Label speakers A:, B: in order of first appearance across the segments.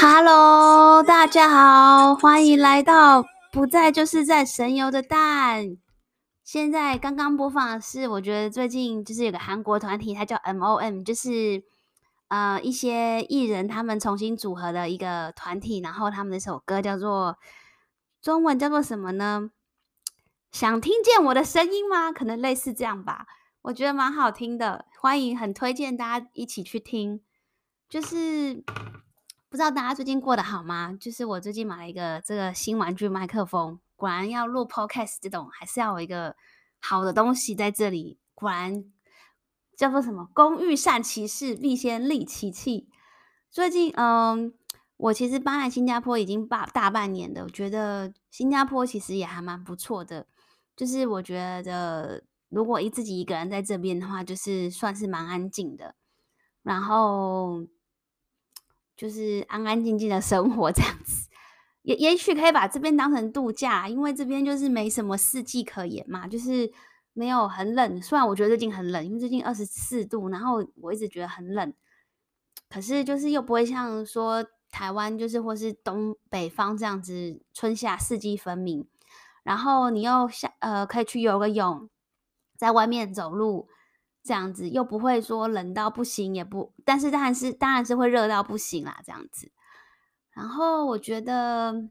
A: Hello，大家好，欢迎来到不在就是在神游的蛋。现在刚刚播放的是，我觉得最近就是有个韩国团体，它叫 MOM，就是呃一些艺人他们重新组合的一个团体，然后他们那首歌叫做中文叫做什么呢？想听见我的声音吗？可能类似这样吧。我觉得蛮好听的，欢迎，很推荐大家一起去听。就是不知道大家最近过得好吗？就是我最近买了一个这个新玩具麦克风。果然要录 podcast 这种，还是要有一个好的东西在这里。果然叫做什么“工欲善其事，必先利其器”。最近，嗯，我其实搬来新加坡已经大大半年了，我觉得新加坡其实也还蛮不错的。就是我觉得，如果一自己一个人在这边的话，就是算是蛮安静的，然后就是安安静静的生活这样子。也也许可以把这边当成度假，因为这边就是没什么四季可言嘛，就是没有很冷。虽然我觉得最近很冷，因为最近二十四度，然后我一直觉得很冷，可是就是又不会像说台湾就是或是东北方这样子春夏四季分明。然后你又下呃可以去游个泳，在外面走路这样子，又不会说冷到不行，也不，但是当然是当然是会热到不行啦，这样子。然后我觉得，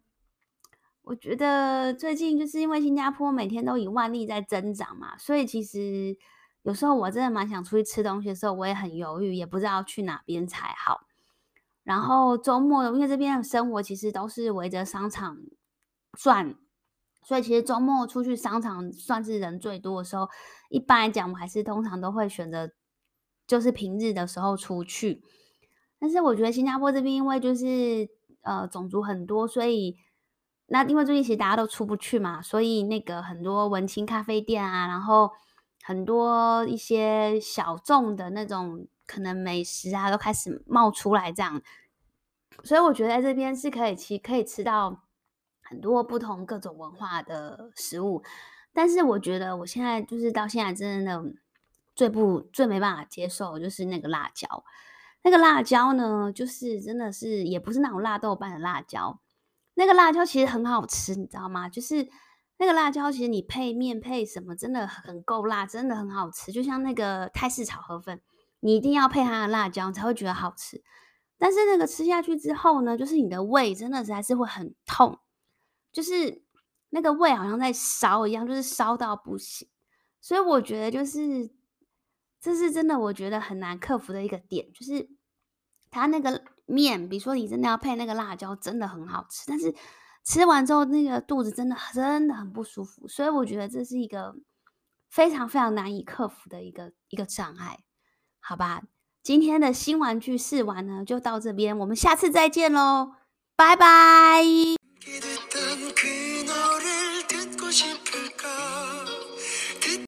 A: 我觉得最近就是因为新加坡每天都以万例在增长嘛，所以其实有时候我真的蛮想出去吃东西的时候，我也很犹豫，也不知道去哪边才好。然后周末，因为这边的生活其实都是围着商场转，所以其实周末出去商场算是人最多的时候。一般来讲，我还是通常都会选择就是平日的时候出去。但是我觉得新加坡这边，因为就是。呃，种族很多，所以那因为最近其实大家都出不去嘛，所以那个很多文青咖啡店啊，然后很多一些小众的那种可能美食啊，都开始冒出来这样，所以我觉得在这边是可以吃，可以吃到很多不同各种文化的食物。但是我觉得我现在就是到现在真的最不最没办法接受就是那个辣椒。那个辣椒呢，就是真的是也不是那种辣豆瓣的辣椒，那个辣椒其实很好吃，你知道吗？就是那个辣椒，其实你配面配什么，真的很够辣，真的很好吃。就像那个泰式炒河粉，你一定要配它的辣椒才会觉得好吃。但是那个吃下去之后呢，就是你的胃真的是还是会很痛，就是那个胃好像在烧一样，就是烧到不行。所以我觉得就是。这是真的，我觉得很难克服的一个点，就是它那个面，比如说你真的要配那个辣椒，真的很好吃，但是吃完之后那个肚子真的真的很不舒服，所以我觉得这是一个非常非常难以克服的一个一个障碍，好吧？今天的新玩具试玩呢，就到这边，我们下次再见喽，拜拜。ocean